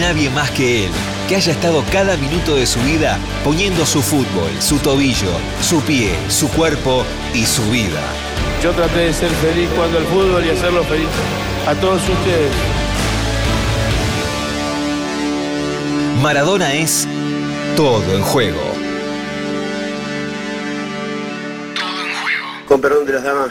nadie más que él que haya estado cada minuto de su vida poniendo su fútbol, su tobillo, su pie, su cuerpo y su vida. Yo traté de ser feliz cuando el fútbol y hacerlo feliz a todos ustedes. Maradona es todo en juego. Con perdón de las damas,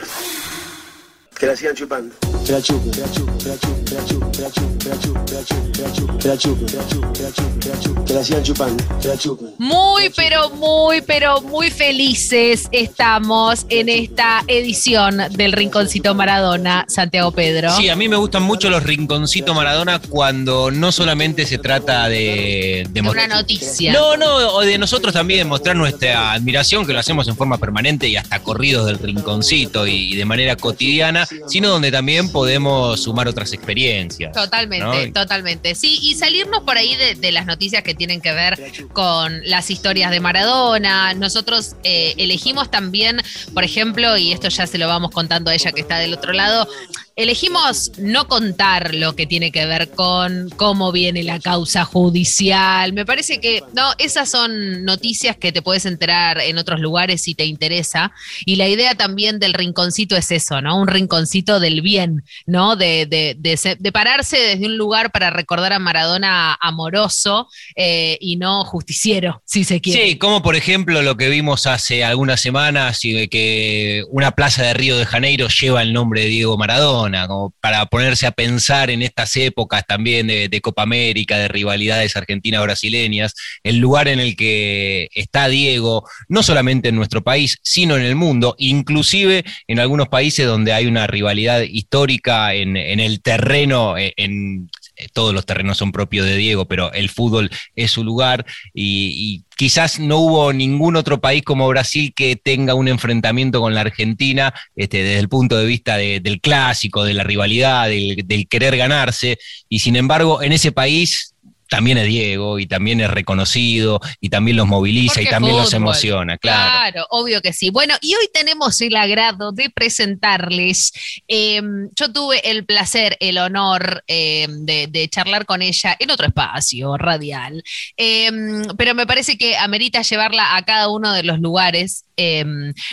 que la sigan chupando. Que la chupen, que la chupen, que la chupen, que la chupen, que la chupen, que la chupen, que la chupen, que la chupen, que la chupen, que la chupen, que la chupen, que la chupen, que la sigan chupando, que la chupen. Muy, pero muy, pero muy felices estamos en esta edición del Rinconcito Maradona, Santiago Pedro. Sí, a mí me gustan mucho los rinconcitos Maradona cuando no solamente se trata de, de una noticia. No, no, o de nosotros también mostrar nuestra admiración, que lo hacemos en forma permanente y hasta corridos del rinconcito y de manera cotidiana, sino donde también podemos sumar otras experiencias. Totalmente, ¿no? totalmente. Sí, y salirnos por ahí de, de, las noticias que tienen que ver con las historias de Maradona. Nosotros eh, elegimos también, por ejemplo, y esto ya se lo vamos contando a ella que está del otro lado, elegimos no contar lo que tiene que ver con cómo viene la causa judicial. Me parece que no, esas son noticias que te puedes enterar en otros lugares si te interesa. Y la idea también del rinconcito es eso, ¿no? Un rinconcito del bien, ¿no? De, de, de, pararse desde un lugar para recordar a Maradona amoroso eh, y no justiciero, si se quiere. Sí, como por ejemplo lo que vimos hace algunas semanas y que una plaza de Río de Janeiro lleva el nombre de Diego Maradona como para ponerse a pensar en estas épocas también de, Copa América, de rivalidades argentinas-brasileñas, el lugar en el que está Diego, no solamente en nuestro país, sino en el mundo, inclusive en algunos países donde hay una rivalidad histórica en, el terreno, en, en todos los terrenos son propios de Diego, pero el fútbol es su lugar y, quizás no hubo ningún otro país como Brasil que tenga un enfrentamiento con la Argentina este, desde el punto de vista de, del clásico, de la rivalidad, del querer ganarse, y sin embargo en ese país también es Diego y también es reconocido y también los moviliza Porque y también fútbol. los emociona, claro. Claro, obvio que sí. Bueno, y hoy tenemos el agrado de presentarles. Eh, yo tuve el placer, el honor eh, de, de, charlar con ella en otro espacio radial, eh, pero me parece que amerita llevarla a cada uno de los lugares.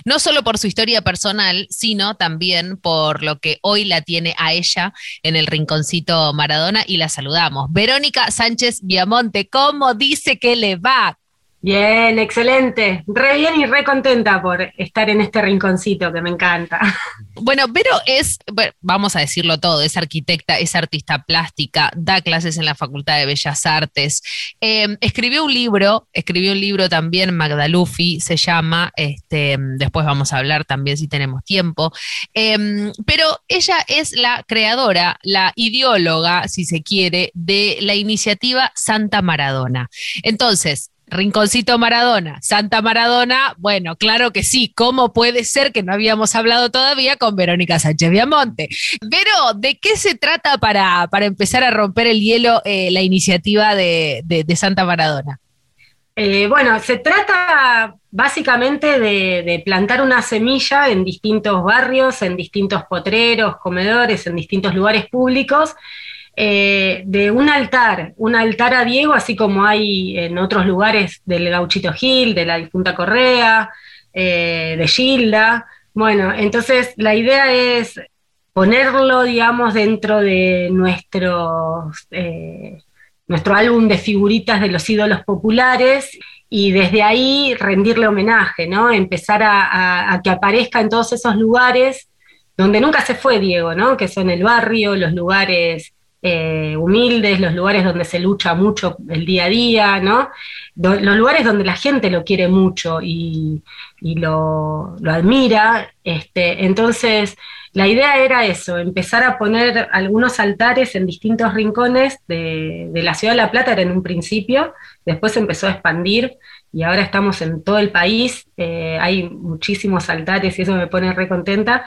No solo por su historia personal, sino también por lo que hoy la tiene a ella en el rinconcito Maradona y la saludamos. Verónica Sánchez Viamonte, ¿cómo dice que le va? Bien, excelente. Re bien y re contenta por estar en este rinconcito que me encanta. Bueno, Vero es, vamos a decirlo todo, es arquitecta, es artista plástica, da clases en la Facultad de Bellas Artes. Eh, escribió un libro, escribió un libro también, Magdalufi se llama, este, después vamos a hablar también si tenemos tiempo. Eh, pero ella es la creadora, la ideóloga, si se quiere, de la iniciativa Santa Maradona. Entonces, Rinconcito Maradona, Santa Maradona, bueno, claro que sí, ¿cómo puede ser que no habíamos hablado todavía con Verónica Sánchez Viamonte? Pero, ¿de qué se trata para, para empezar a romper el hielo eh, la iniciativa de, Santa Maradona? Eh, bueno, se trata básicamente de, plantar una semilla en distintos barrios, en distintos potreros, comedores, en distintos lugares públicos, eh, de un altar, un altar a Diego, así como hay en otros lugares del Gauchito Gil, de la difunta Correa, eh, de Gilda. Bueno, entonces la idea es ponerlo, digamos, dentro de nuestro, eh, nuestro álbum de figuritas de los ídolos populares y desde ahí rendirle homenaje, ¿no? Empezar a, a, a que aparezca en todos esos lugares donde nunca se fue Diego, ¿no? Que son el barrio, los lugares eh, humildes, los lugares donde se lucha mucho el día a día, ¿no? los lugares donde la gente lo quiere mucho y, lo, admira. Este, entonces, la idea era eso, empezar a poner algunos altares en distintos rincones de, la ciudad de La Plata, era en un principio, después empezó a expandir y ahora estamos en todo el país, eh, hay muchísimos altares y eso me pone re contenta.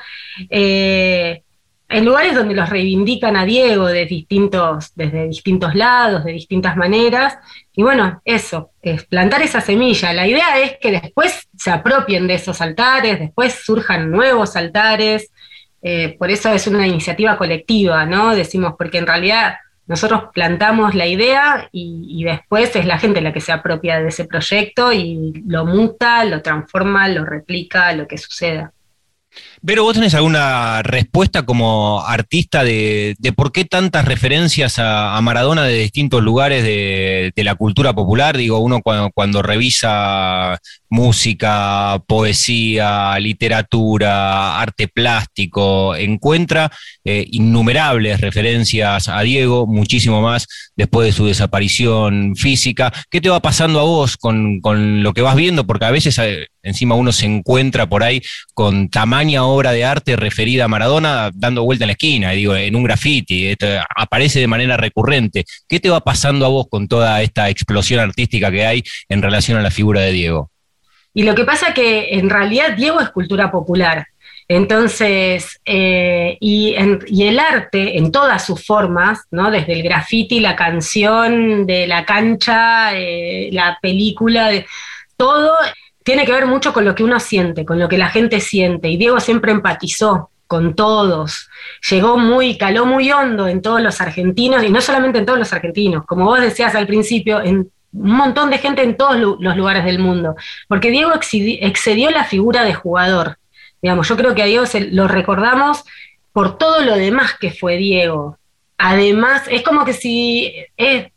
Eh, en lugares donde los reivindican a Diego de distintos, desde distintos lados, de distintas maneras. Y bueno, eso, es plantar esa semilla. La idea es que después se apropien de esos altares, después surjan nuevos altares, eh, por eso es una iniciativa colectiva, ¿no? Decimos, porque en realidad nosotros plantamos la idea y, después es la gente la que se apropia de ese proyecto y lo muta, lo transforma, lo replica, lo que suceda. Pero vos tenés alguna respuesta como artista de, por qué tantas referencias a, Maradona de distintos lugares de, la cultura popular. Digo, uno cuando, revisa música, poesía, literatura, arte plástico, encuentra eh, innumerables referencias a Diego, muchísimo más después de su desaparición física. ¿Qué te va pasando a vos con, con lo que vas viendo? Porque a veces eh, encima uno se encuentra por ahí con tamaña obra de arte referida a Maradona dando vuelta en la esquina, digo, en un graffiti, aparece de manera recurrente. ¿Qué te va pasando a vos con toda esta explosión artística que hay en relación a la figura de Diego? Y lo que pasa que en realidad Diego es cultura popular. Entonces, eh, y, el arte en todas sus formas, ¿no? desde el graffiti, la canción, de la cancha, eh, la película, todo tiene que ver mucho con lo que uno siente, con lo que la gente siente. Y Diego siempre empatizó con todos. Llegó muy, caló muy hondo en todos los argentinos, y no solamente en todos los argentinos, como vos decías al principio, en un montón de gente en todos los lugares del mundo. Porque Diego excedió la figura de jugador. Digamos, yo creo que a Diego lo recordamos por todo lo demás que fue Diego. Además, es como que si es,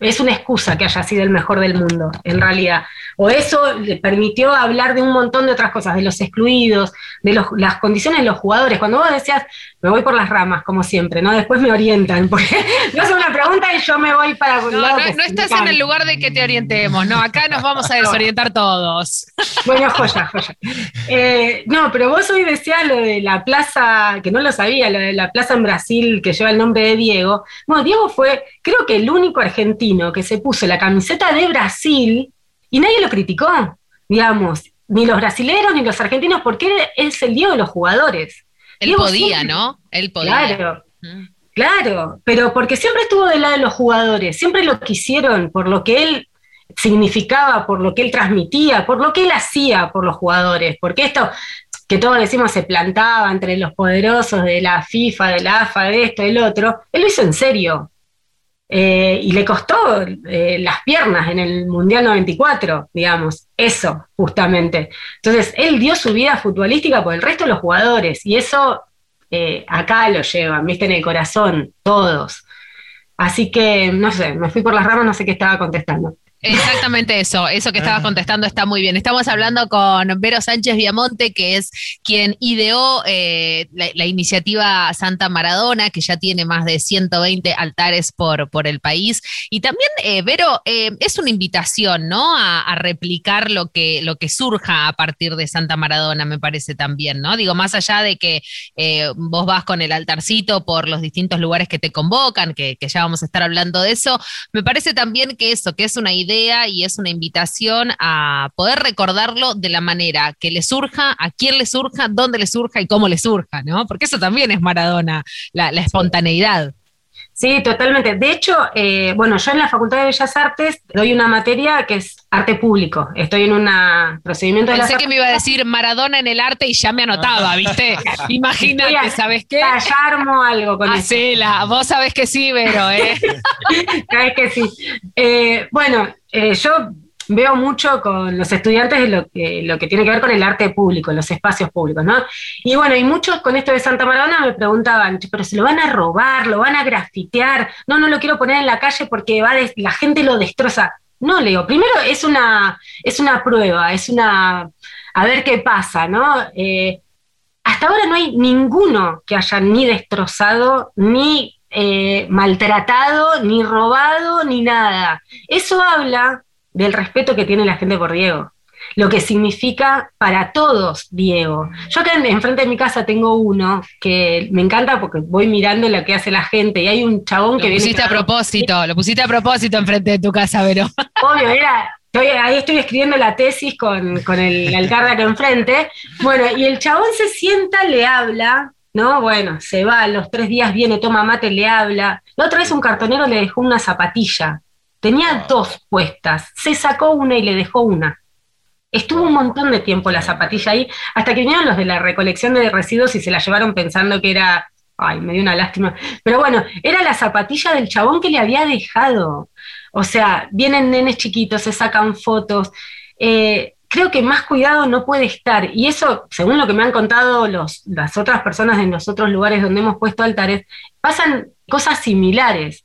es una excusa que haya sido el mejor del mundo, en realidad o eso le permitió hablar de un montón de otras cosas, de los excluidos, de las condiciones de los jugadores. Cuando vos decías, me voy por las ramas, como siempre, ¿no? Después me orientan, porque no es una pregunta y yo me voy para... No, no, no estás en el lugar de que te orientemos, no, acá nos vamos a desorientar todos. Bueno, joya, joya. Eh, no, pero vos hoy decías lo de la plaza, que no lo sabía, lo de la plaza en Brasil que lleva el nombre de Diego. Bueno, Diego fue, creo que el único argentino que se puso la camiseta de Brasil y nadie lo criticó, digamos, ni los brasileños ni los argentinos, porque él es el dios de los jugadores. Él podía, ¿no? Él podía. Claro. Claro, pero porque siempre estuvo del lado de los jugadores, siempre lo quisieron por lo que él significaba, por lo que él transmitía, por lo que él hacía por los jugadores, porque esto que todos decimos se plantaba entre los poderosos de la FIFA, de la AFA, de esto, del otro, él lo hizo en serio, eh, y le costó eh, las piernas en el Mundial 94, digamos, eso justamente. Entonces, él dio su vida futbolística por el resto de los jugadores y eso eh, acá lo llevan, viste, en el corazón, todos. Así que, no sé, me fui por las ramas, no sé qué estaba contestando. Exactamente eso, eso que estabas contestando está muy bien. Estamos hablando con Vero Sánchez Viamonte, que es quien ideó eh, la, iniciativa Santa Maradona, que ya tiene más de 120 altares por, por el país. Y también, eh, Vero, eh, es una invitación, ¿no? A, replicar lo que, lo que surja a partir de Santa Maradona, me parece también, ¿no? Digo, más allá de que vos vas con el altarcito por los distintos lugares que te convocan, que, que ya vamos a estar hablando de eso, me parece también que eso, que es una idea y es una invitación a poder recordarlo de la manera que le surja, a quién le surja, dónde le surja y cómo le surja, ¿no? Porque eso también es Maradona, la, espontaneidad. Sí, totalmente. De hecho, eh, bueno, yo en la Facultad de Bellas Artes doy una materia que es arte público. Estoy en un procedimiento de Pensé que me iba a decir Maradona en el arte y ya me anotaba, ¿viste? Imagínate, ¿sabes qué? Ya armo algo con Hacela, vos sabés que sí, pero ¿eh? sabés que sí. Eh, bueno, eh, yo veo mucho con los estudiantes lo que, tiene que ver con el arte público, los espacios públicos, ¿no? Y bueno, y muchos con esto de Santa Maradona me preguntaban, pero se lo van a robar, lo van a grafitear, no, no lo quiero poner en la calle porque la gente lo destroza. No, Leo, primero es una, es una prueba, es una, a ver qué pasa, ¿no? Eh, hasta ahora no hay ninguno que haya ni destrozado ni eh, maltratado, ni robado, ni nada. Eso habla del respeto que tiene la gente por Diego lo que significa para todos Diego. Yo acá enfrente de mi casa tengo uno que me encanta porque voy mirando lo que hace la gente y hay un chabón que viene... Lo pusiste a propósito, lo pusiste a propósito enfrente de tu casa, Vero. Obvio, era... ahí estoy escribiendo la tesis con, el altar de acá enfrente. Bueno, y el chabón se sienta, le habla, ¿no? Bueno, se va, los tres días viene, toma mate, le habla. La otra vez un cartonero le dejó una zapatilla. Tenía dos puestas. Se sacó una y le dejó una. Estuvo un montón de tiempo la zapatilla ahí, hasta que vinieron los de la recolección de residuos y se la llevaron pensando que era, ay, me dio una lástima, pero bueno, era la zapatilla del chabón que le había dejado. O sea, vienen nenes chiquitos, se sacan fotos. Eh, creo que más cuidado no puede estar. Y eso, según lo que me han contado los, las otras personas en los otros lugares donde hemos puesto altares, pasan cosas similares.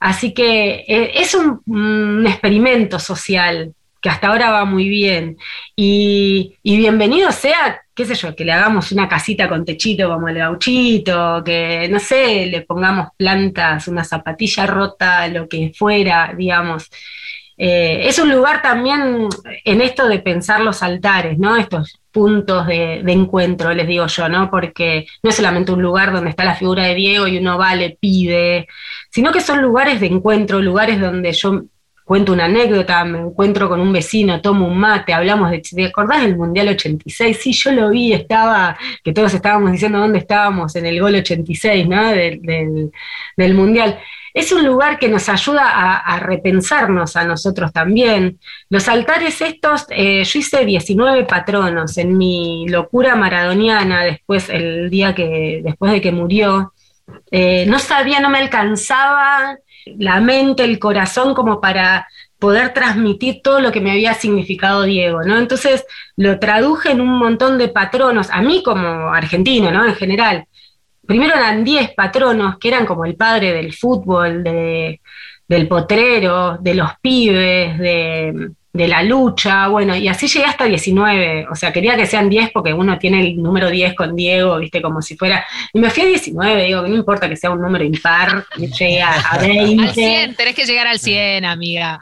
Así que eh, es un, experimento social que hasta ahora va muy bien. Y, bienvenido sea, qué sé yo, que le hagamos una casita con techito como el gauchito, que no sé, le pongamos plantas, una zapatilla rota, lo que fuera, digamos. Eh, es un lugar también en esto de pensar los altares, ¿no? Estos puntos de, encuentro, les digo yo, ¿no? Porque no es solamente un lugar donde está la figura de Diego y uno va, le pide, sino que son lugares de encuentro, lugares donde yo cuento una anécdota, me encuentro con un vecino, tomo un mate, hablamos de, ¿te acordás del Mundial 86? Sí, yo lo vi, estaba, que todos estábamos diciendo dónde estábamos en el gol 86, ¿no? Del, Mundial. Es un lugar que nos ayuda a, repensarnos a nosotros también. Los altares estos, eh, yo hice 19 patronos en mi locura maradoniana después, el día que, después de que murió. Eh, no sabía, no me alcanzaba la mente, el corazón, como para poder transmitir todo lo que me había significado Diego, ¿no? Entonces lo traduje en un montón de patronos, a mí como argentino, ¿no? En general. Primero eran 10 patronos que eran como el padre del fútbol, del potrero, de los pibes, de, de la lucha, bueno, y así llegué hasta 19, o sea, quería que sean 10 porque uno tiene el número 10 con Diego, viste, como si fuera, y me fui a 19, digo, que no importa que sea un número impar, que llegue a 20. Al 100, tenés que llegar al 100, amiga.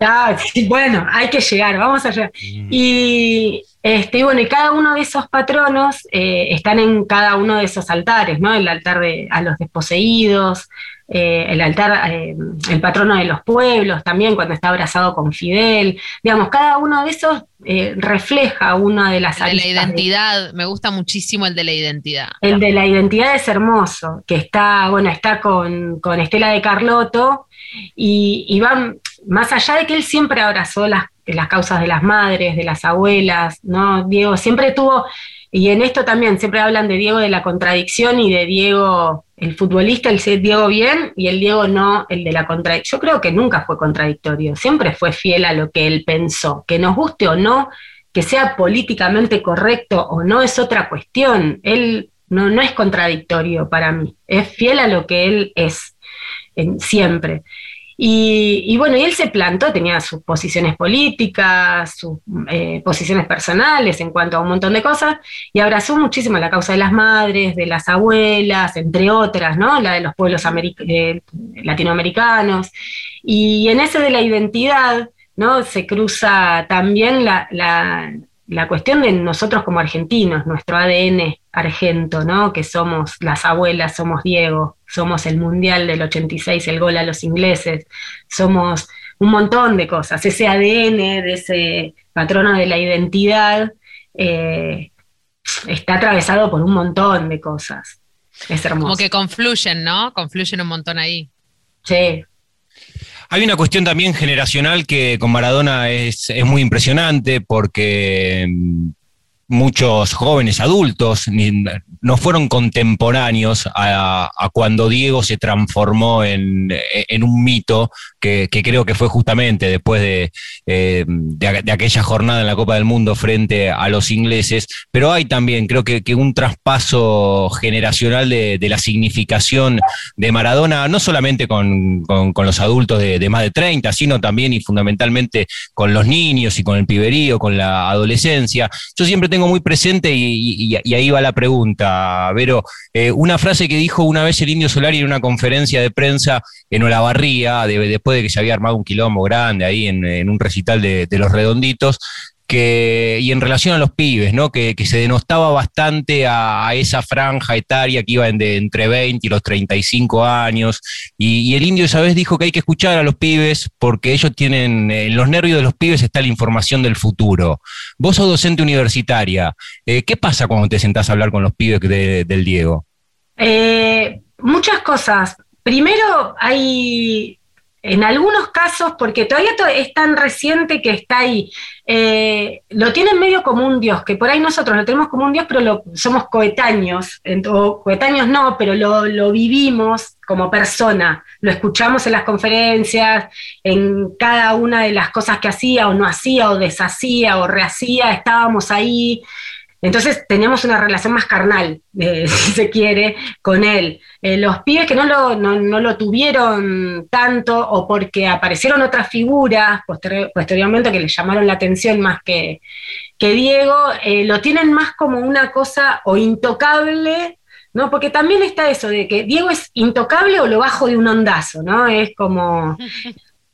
Ah, bueno, hay que llegar, vamos allá. Mm. Y, este, bueno, y cada uno de esos patronos eh, están en cada uno de esos altares, ¿no? El altar de, a los desposeídos, eh, el altar, eh, el patrono de los pueblos también, cuando está abrazado con Fidel. Digamos, cada uno de esos refleja una de las el de la identidad, me gusta muchísimo el de la identidad. El de la identidad es hermoso, que está, bueno, está con, Estela de Carlotto y, va más allá de que él siempre abrazó las, las causas de las madres, de las abuelas, ¿no? Diego siempre tuvo y en esto también siempre hablan de Diego de la contradicción y de Diego, el futbolista, el Diego bien y el Diego no, el de la contradicción. Yo creo que nunca fue contradictorio, siempre fue fiel a lo que él pensó. Que nos guste o no, que sea políticamente correcto o no es otra cuestión. Él no, no es contradictorio para mí, es fiel a lo que él es siempre. Y, bueno, y él se plantó, tenía sus posiciones políticas, sus eh, posiciones personales en cuanto a un montón de cosas, y abrazó muchísimo la causa de las madres, de las abuelas, entre otras, ¿no? La de los pueblos eh, latinoamericanos. Y en ese de la identidad, ¿no? Se cruza también la, la cuestión de nosotros como argentinos, nuestro ADN argento, ¿no? Que somos las abuelas, somos Diego, somos el Mundial del 86, el gol a los ingleses, somos un montón de cosas. Ese ADN de ese patrono de la identidad eh, está atravesado por un montón de cosas. Es hermoso. Como que confluyen, ¿no? Confluyen un montón ahí. Sí, hay una cuestión también generacional que con Maradona es, es muy impresionante porque mm, muchos jóvenes adultos no fueron contemporáneos a, cuando Diego se transformó en, un mito que, creo que fue justamente después eh, de, aquella jornada en la Copa del Mundo frente a los ingleses, pero hay también creo que, un traspaso generacional de, la significación de Maradona, no solamente con, los adultos de, más de 30, sino también y fundamentalmente con los niños y con el piberío, con la adolescencia. Yo siempre tengo muy presente y, ahí va la pregunta, Vero. Eh, una frase que dijo una vez el Indio Solari en una conferencia de prensa en Olavarría, después de que se había armado un quilombo grande ahí en, un recital de, de los redonditos, y en relación a los pibes, ¿no? Que, se denostaba bastante a, esa franja etaria que iba entre 20 y los 35 años. Y, el indio esa vez dijo que hay que escuchar a los pibes porque ellos tienen, en los nervios de los pibes está la información del futuro. Vos sos docente universitaria. Eh, ¿Qué pasa cuando te sentás a hablar con los pibes del Diego? Eh, muchas cosas. Primero, hay en algunos casos, porque todavía es tan reciente que está ahí, eh, lo tienen medio como un dios, que por ahí nosotros lo tenemos como un dios, pero somos coetáneos, o coetáneos no, pero lo, vivimos como persona, lo escuchamos en las conferencias, en cada una de las cosas que hacía o no hacía o deshacía o rehacía, estábamos ahí. Entonces teníamos una relación más carnal, eh, si se quiere, con él. Eh, los pibes que no lo, no, lo, tuvieron tanto o porque aparecieron otras figuras posteriormente que les llamaron la atención más que, que Diego, eh, lo tienen más como una cosa o intocable, ¿no? Porque también está eso de que Diego es intocable o lo bajo de un ondazo, ¿no? Es como,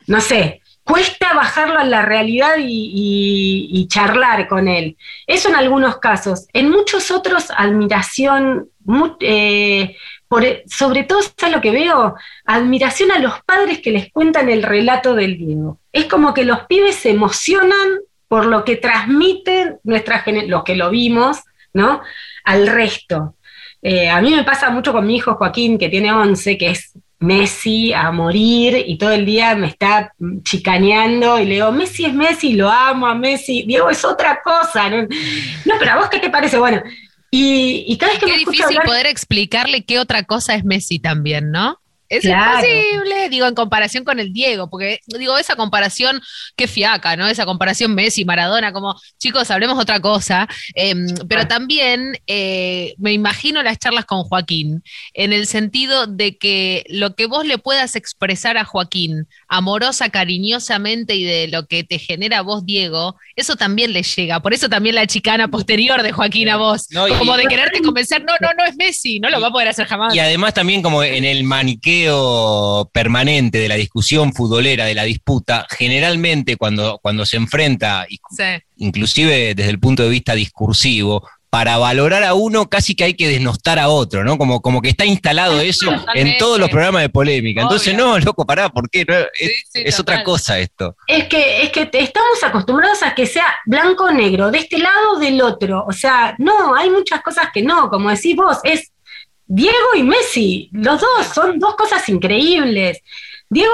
no sé, cuesta bajarlo a la realidad y, charlar con él. Eso en algunos casos. En muchos otros, admiración, eh, sobre todo, ¿sabes lo que veo? Admiración a los padres que les cuentan el relato del Diego. Es como que los pibes se emocionan por lo que transmiten nuestras los que lo vimos, ¿no? Al resto. Eh, a mí me pasa mucho con mi hijo Joaquín, que tiene 11, que es Messi a morir y todo el día me está chicaneando y le digo, Messi es Messi, lo amo a Messi, Diego es otra cosa. No, pero a vos qué te parece, bueno. Y, cada vez que Qué difícil poder explicarle qué otra cosa es Messi también, ¿no? Es imposible, digo, en comparación con el Diego, porque digo, esa comparación, qué fiaca, ¿no? Esa comparación Messi-Maradona, como, chicos, hablemos otra cosa, em, pero también eh, me imagino las charlas con Joaquín, en el sentido de que lo que vos le puedas expresar a Joaquín, amorosa, cariñosamente, y de lo que te genera vos, Diego, eso también le llega, por eso también la chicana posterior de Joaquín a vos, como de quererte convencer, no, no, no es Messi, no lo va a poder hacer jamás. Y además también como en el maniqueo, permanente de la discusión futbolera, de la disputa, generalmente cuando, cuando se enfrenta, inclusive desde el punto de vista discursivo, para valorar a uno casi que hay que desnostar a otro, ¿no? Como, como que está instalado eso en todos los programas de polémica. Entonces, no, loco, pará, ¿por qué? es, otra cosa esto. Es que, es que estamos acostumbrados a que sea blanco o negro, de este lado o del otro. O sea, no, hay muchas cosas que no, como decís vos, es Diego y Messi, los dos, son dos cosas increíbles. Diego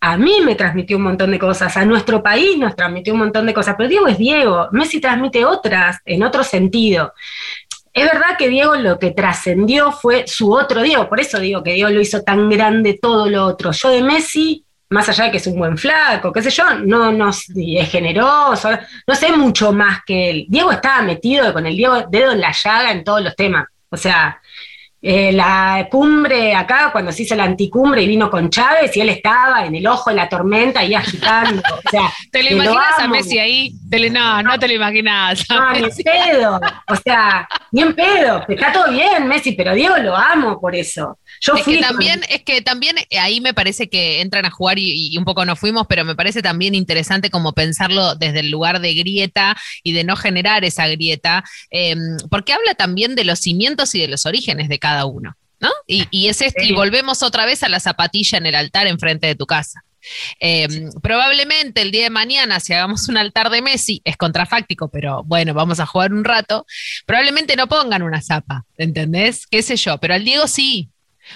a mí me transmitió un montón de cosas, a nuestro país nos transmitió un montón de cosas, pero Diego es Diego, Messi transmite otras en otro sentido. Es verdad que Diego lo que trascendió fue su otro Diego, por eso digo que Diego lo hizo tan grande todo lo otro. Yo de Messi, más allá de que es un buen flaco, qué sé yo, no, no es generoso, no sé mucho más que él. Diego estaba metido con el dedo en la llaga en todos los temas. O sea, eh, la cumbre acá, cuando se hizo la anticumbre y vino con Chávez, y él estaba en el ojo de la tormenta ahí agitando. O sea, ¿Te lo imaginas a Messi ahí? no, no te lo imaginas. No, ni en pedo. O sea, ni en pedo. Está todo bien, Messi, pero Diego lo amo por eso. Yo es que también, es que también ahí me parece que entran a jugar y, un poco nos fuimos, pero me parece también interesante como pensarlo desde el lugar de grieta y de no generar esa grieta, em, porque habla también de los cimientos y de los orígenes de cada uno, ¿no? Y, es este, y volvemos otra vez a la zapatilla en el altar enfrente de tu casa. Em, probablemente el día de mañana, si hagamos un altar de Messi, es contrafáctico, pero bueno, vamos a jugar un rato. Probablemente no pongan una zapa, ¿entendés? ¿Qué sé yo? Pero al Diego sí.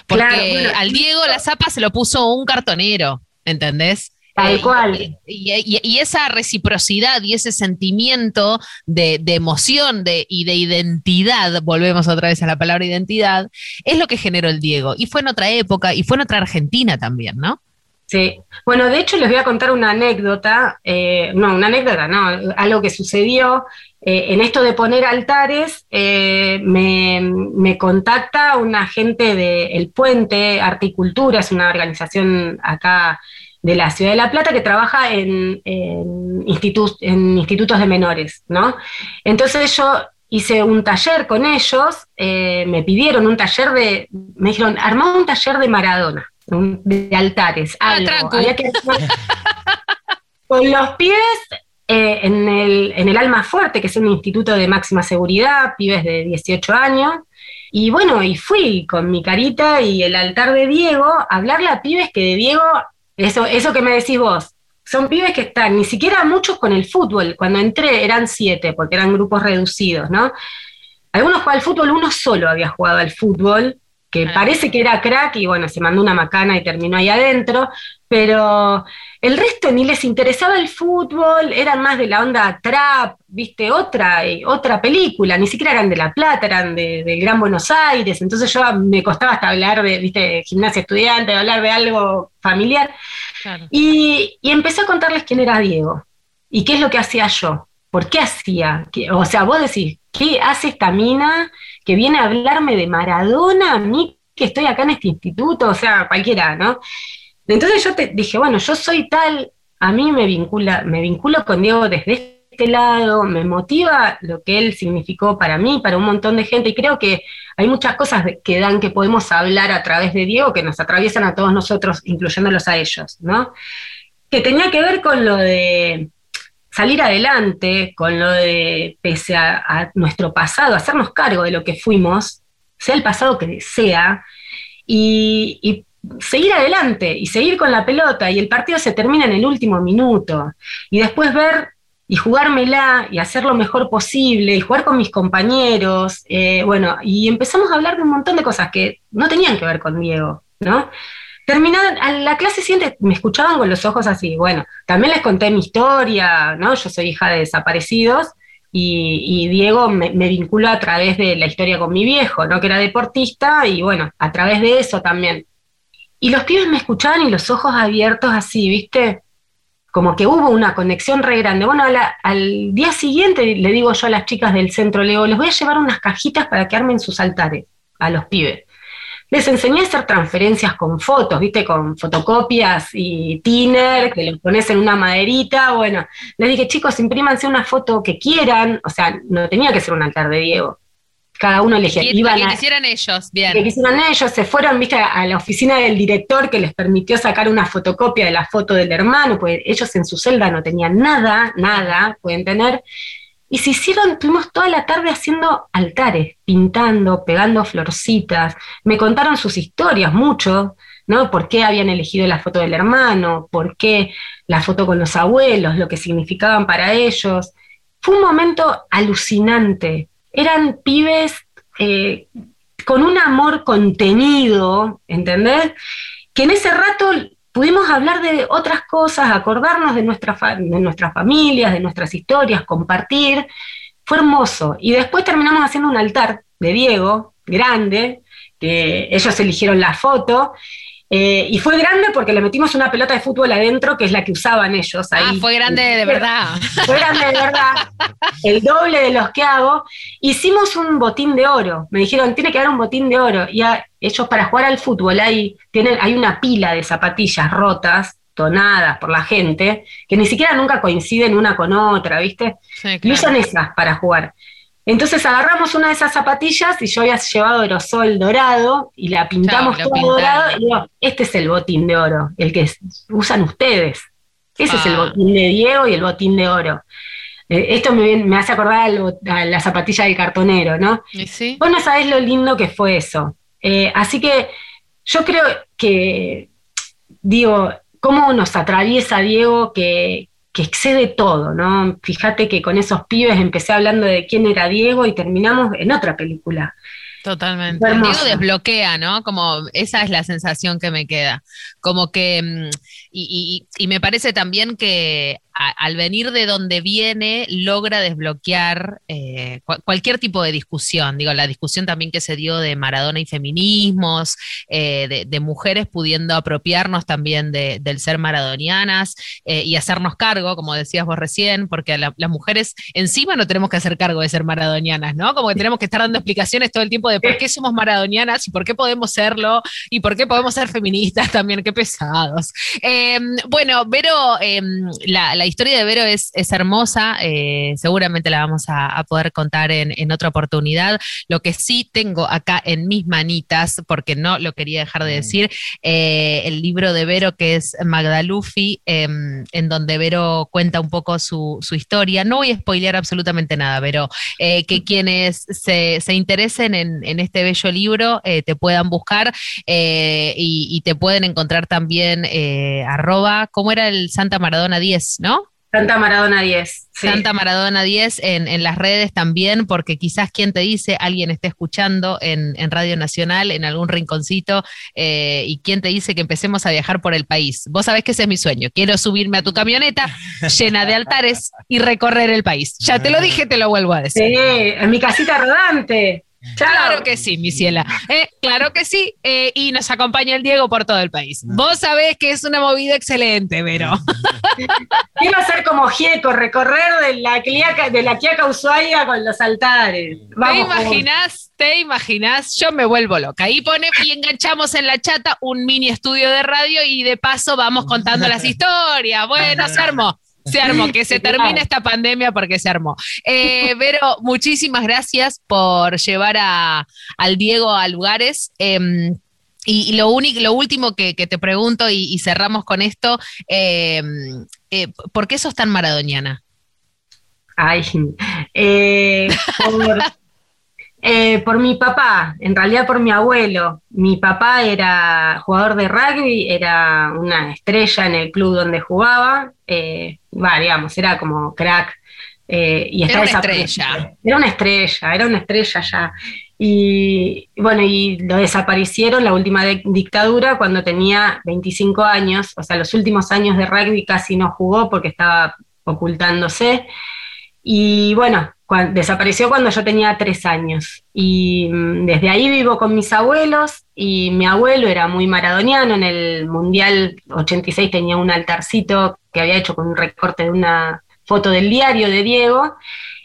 Porque al Diego la zapa se lo puso un cartonero, ¿entendés? Tal eh, cual. Y, esa reciprocidad y ese sentimiento de, emoción de, y de identidad, volvemos otra vez a la palabra identidad, es lo que generó el Diego. Y fue en otra época y fue en otra Argentina también, ¿no? Sí. Bueno, de hecho les voy a contar una anécdota, eh, no, una anécdota, no, algo que sucedió eh, en esto de poner altares, eh, me, contacta una gente de El Puente Articultura, es una organización acá de la Ciudad de La Plata que trabaja en, en, institutos de menores, ¿no? Entonces yo hice un taller con ellos, eh, me pidieron un taller de, me dijeron, armá un taller de Maradona, un- de altares, Ah, algo. Había que hacer- con los pibes eh, en, el, en el Alma Fuerte, que es un instituto de máxima seguridad, pibes de 18 años. Y bueno, y fui con mi carita y el altar de Diego a hablarle a pibes que de Diego, eso, eso que me decís vos, son pibes que están, ni siquiera muchos con el fútbol. Cuando entré eran siete, porque eran grupos reducidos, ¿no? Algunos jugaban al fútbol, uno solo había jugado al fútbol, que parece que era crack y bueno, se mandó una macana y terminó ahí adentro, pero el resto ni les interesaba el fútbol, eran más de la onda trap, viste, otra, eh, otra película, ni siquiera eran de La Plata, eran de, del Gran Buenos Aires, entonces yo me costaba hasta hablar de, viste, gimnasia estudiante, hablar de algo familiar, Claro. y, y empecé a contarles quién era Diego y qué es lo que hacía yo, por qué hacía, ¿Qué- o sea, vos decís, ¿qué hace esta mina que viene a hablarme de Maradona a mí que estoy acá en este instituto? O sea, cualquiera, ¿no? Entonces yo te dije, bueno, yo soy tal, a mí me vincula, me vinculo con Diego desde este lado, me motiva lo que él significó para mí, para un montón de gente, y creo que hay muchas cosas que dan que podemos hablar a través de Diego que nos atraviesan a todos nosotros, incluyéndolos a ellos, ¿no? Que tenía que ver con lo de salir adelante, con lo de, pese a, nuestro pasado, hacernos cargo de lo que fuimos, sea el pasado que sea, y, y seguir adelante y seguir con la pelota y el partido se termina en el último minuto y después ver y jugármela y hacer lo mejor posible y jugar con mis compañeros, eh, bueno, y empezamos a hablar de un montón de cosas que no tenían que ver con Diego, ¿no? Terminaron, a la clase siguiente me escuchaban con los ojos así, bueno, también les conté mi historia, ¿no? Yo soy hija de desaparecidos y, Diego me, vinculó a través de la historia con mi viejo, ¿no? Que era deportista y bueno, a través de eso también. Y los pibes me escuchaban y los ojos abiertos así, ¿viste? Como que hubo una conexión re grande. Bueno, al día siguiente le digo yo a las chicas del centro, le digo, les voy a llevar unas cajitas para que armen sus altares a los pibes. Les enseñé a hacer transferencias con fotos, ¿viste? Con fotocopias y tiner, que los pones en una maderita. Bueno, les dije, chicos, imprímanse una foto que quieran. O sea, no tenía que ser un altar de Diego. Cada uno elegía. Que, Iban que a- quisieran ellos, que bien. quisieron ellos, se fueron, viste, a la oficina del director que les permitió sacar una fotocopia de la foto del hermano, pues ellos en su celda no tenían nada, nada, pueden tener. Y se hicieron, tuvimos toda la tarde haciendo altares, pintando, pegando florcitas. Me contaron sus historias mucho, ¿no? Por qué habían elegido la foto del hermano, por qué la foto con los abuelos, lo que significaban para ellos. Fue un momento alucinante. Eran pibes eh, con un amor contenido, ¿entendés? Que en ese rato pudimos hablar de otras cosas, acordarnos de, nuestra de nuestras familias, de nuestras historias, compartir. Fue hermoso. Y después terminamos haciendo un altar de Diego, grande, que ellos eligieron la foto. Eh, y fue grande porque le metimos una pelota de fútbol adentro, que es la que usaban ellos ahí. Ah, fue grande de verdad. Fue grande de verdad, el doble de los que hago. Hicimos un botín de oro. Me dijeron, tiene que haber un botín de oro. Y a- ellos para jugar al fútbol hay, tienen, hay una pila de zapatillas rotas, donadas por la gente, que ni siquiera nunca coinciden una con otra, ¿viste? Sí, Y usan esas para jugar. Entonces agarramos una de esas zapatillas y yo había llevado aerosol dorado y la pintamos todo pintaron. dorado y digo, este es el botín de oro, el que usan ustedes. Ese es el Ah. botín de Diego y el botín de oro. Eh, esto me, hace acordar a la zapatilla del cartonero, ¿no? ¿Y sí? Vos no sabés lo lindo que fue eso. Eh, así que yo creo que, digo, cómo nos atraviesa Diego que, que excede todo, ¿no? Fíjate que con esos pibes empecé hablando de quién era Diego y terminamos en otra película. Totalmente. Diego desbloquea, ¿no? Como esa es la sensación que me queda. Como que, mm, y, y- y me parece también que a- al venir de donde viene, logra desbloquear eh, cua- cualquier tipo de discusión. Digo, la discusión también que se dio de Maradona y feminismos, eh, de, de mujeres pudiendo apropiarnos también de- del ser maradonianas eh, y hacernos cargo, como decías vos recién, porque la- las mujeres encima no tenemos que hacer cargo de ser maradonianas, ¿no? Como que tenemos que estar dando explicaciones todo el tiempo de por qué somos maradonianas y por qué podemos serlo y por qué podemos ser feministas también, qué pesados. Eh, Eh, bueno, Vero, eh, la, la historia de Vero es, es hermosa, eh, seguramente la vamos a, a poder contar en, en otra oportunidad. Lo que sí tengo acá en mis manitas, porque no lo quería dejar de decir, eh, el libro de Vero que es Magdalufi, eh, en donde Vero cuenta un poco su, su historia. No voy a spoilear absolutamente nada, pero eh, que quienes se, se interesen en, en este bello libro te puedan buscar y, y te pueden encontrar también arroba, ¿cómo era el Santa Maradona 10, no? Santa Maradona 10. sí. Santa Maradona 10 en, en las redes también, porque quizás quien te dice, alguien esté escuchando en, en Radio Nacional, en algún rinconcito, eh, y quien te dice que empecemos a viajar por el país. Vos sabés que ese es mi sueño. Quiero subirme a tu camioneta llena de altares y recorrer el país. Ya te lo dije, te lo vuelvo a decir. Sí, en mi casita rodante. Chao. Claro que sí, mi ciela. Eh, claro que sí. eh, y nos acompaña el Diego por todo el país. Vos sabés que es una movida excelente, Vero. Quiero ser como Gieco, recorrer de la Quiaca, de la Quiaca Ushuaia con los altares. ¿Te imaginás? ¿Te imaginás? Yo me vuelvo loca. Ahí pone y enganchamos en la chata un mini estudio de radio y de paso vamos contando las historias. Bueno, se armó. Se armó, que se termine esta pandemia porque se armó. Eh, Vero, muchísimas gracias por llevar a, al Diego a lugares. em, y, y lo, único, lo último que, que te pregunto y, y cerramos con esto, em, eh, ¿por qué sos tan maradoniana? Ay, eh, por, eh, por mi papá, en realidad por mi abuelo. Mi papá era jugador de rugby, era una estrella en el club donde jugaba, eh, digamos, era como crack. eh, y Era una desaparecido. estrella. Era una estrella, era una estrella ya. Y bueno, y lo desaparecieron la última de- dictadura cuando tenía 25 años, o sea, los últimos años de rugby casi no jugó porque estaba ocultándose. Y bueno, desapareció cuando yo tenía tres años. Y mm, desde ahí vivo con mis abuelos y mi abuelo era muy maradoniano. En el Mundial 86 tenía un altarcito que había hecho con un recorte de una foto del diario de Diego.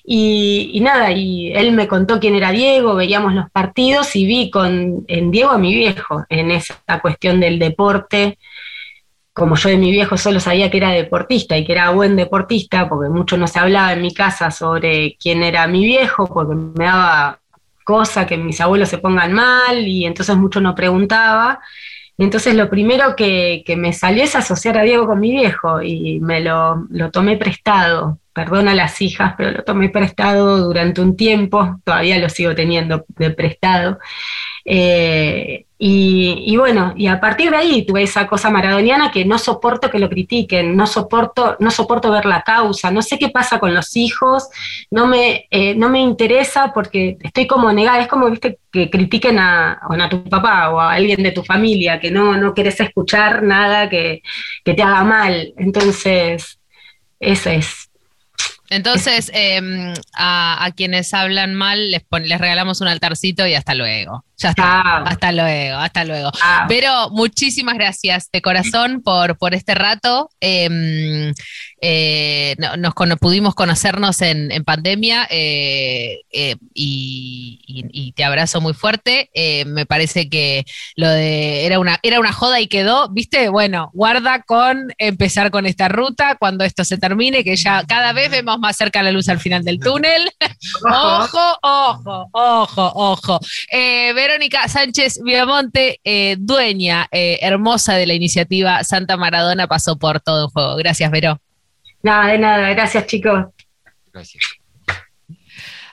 Y, y nada, y él me contó quién era Diego, veíamos los partidos y vi con, en Diego a mi viejo, en esa cuestión del deporte, como yo de mi viejo solo sabía que era deportista y que era buen deportista, porque mucho no se hablaba en mi casa sobre quién era mi viejo, porque me daba cosa que mis abuelos se pongan mal y entonces mucho no preguntaba. Entonces lo primero que, que me salió es asociar a Diego con mi viejo y me lo, lo tomé prestado. Perdona las hijas, pero lo tomé prestado durante un tiempo, todavía lo sigo teniendo de prestado. Eh, y, bueno, y a partir de ahí tuve esa cosa maradoniana que no soporto que lo critiquen, no soporto, no soporto ver la causa, no sé qué pasa con los hijos, no me, eh, no me interesa porque estoy como negada, es como viste que critiquen a, a tu papá o a alguien de tu familia, que no, no querés escuchar nada que, que te haga mal. Entonces, eso es. Entonces, em, a, a quienes hablan mal les, pon- les regalamos un altarcito y hasta luego. Ya está. Hasta luego, hasta luego. Pero muchísimas gracias de corazón por, por este rato. Em, eh, no- nos cono- pudimos conocernos en, en pandemia eh, eh, y, y- y te abrazo muy fuerte. Me parece que lo de era una, era una joda y quedó, ¿viste? Bueno, guarda con empezar con esta ruta cuando esto se termine, que ya cada vez vemos más cerca la luz al final del túnel. Ojo, ojo, ojo, ojo. Verónica Sánchez Viamonte, dueña hermosa de la iniciativa Santa Maradona, pasó por todo el juego. Gracias, Vero. Nada, de nada, gracias chicos. Gracias.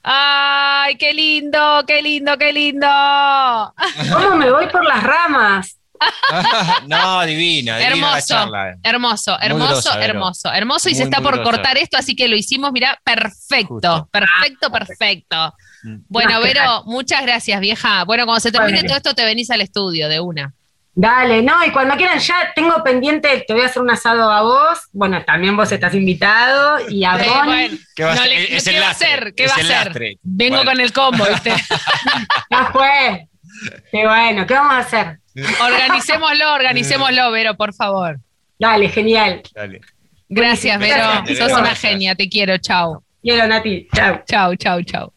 ¡Ay, qué lindo, qué lindo, qué lindo! ¿Cómo me voy por las ramas? no, divina, divina la Hermoso, charla. eh. hermoso, hermoso, hermoso, hermoso. Y se está por grosa. cortar esto, así que lo hicimos, mira, perfecto, perfecto, perfecto. Mm. Bueno, Vero, muchas gracias, vieja. Bueno, cuando se termine todo esto, te venís al estudio de una. Dale, no, y cuando quieran ya tengo pendiente, te voy a hacer un asado a vos, bueno, también vos estás invitado, y a Eh, Ron, bueno, ¿Qué va a no Es ¿qué el va a hacer? ¿Qué va a hacer? Vengo Bueno. con el combo, ¿viste? ya fue. Qué bueno, ¿qué vamos a hacer? organicémoslo, organicémoslo, Vero, por favor. Dale, genial. Dale. Gracias, Vero. Gracias, Sos una genia, te quiero. Chau. Quiero, Nati. Chao. Chau, chau, chau.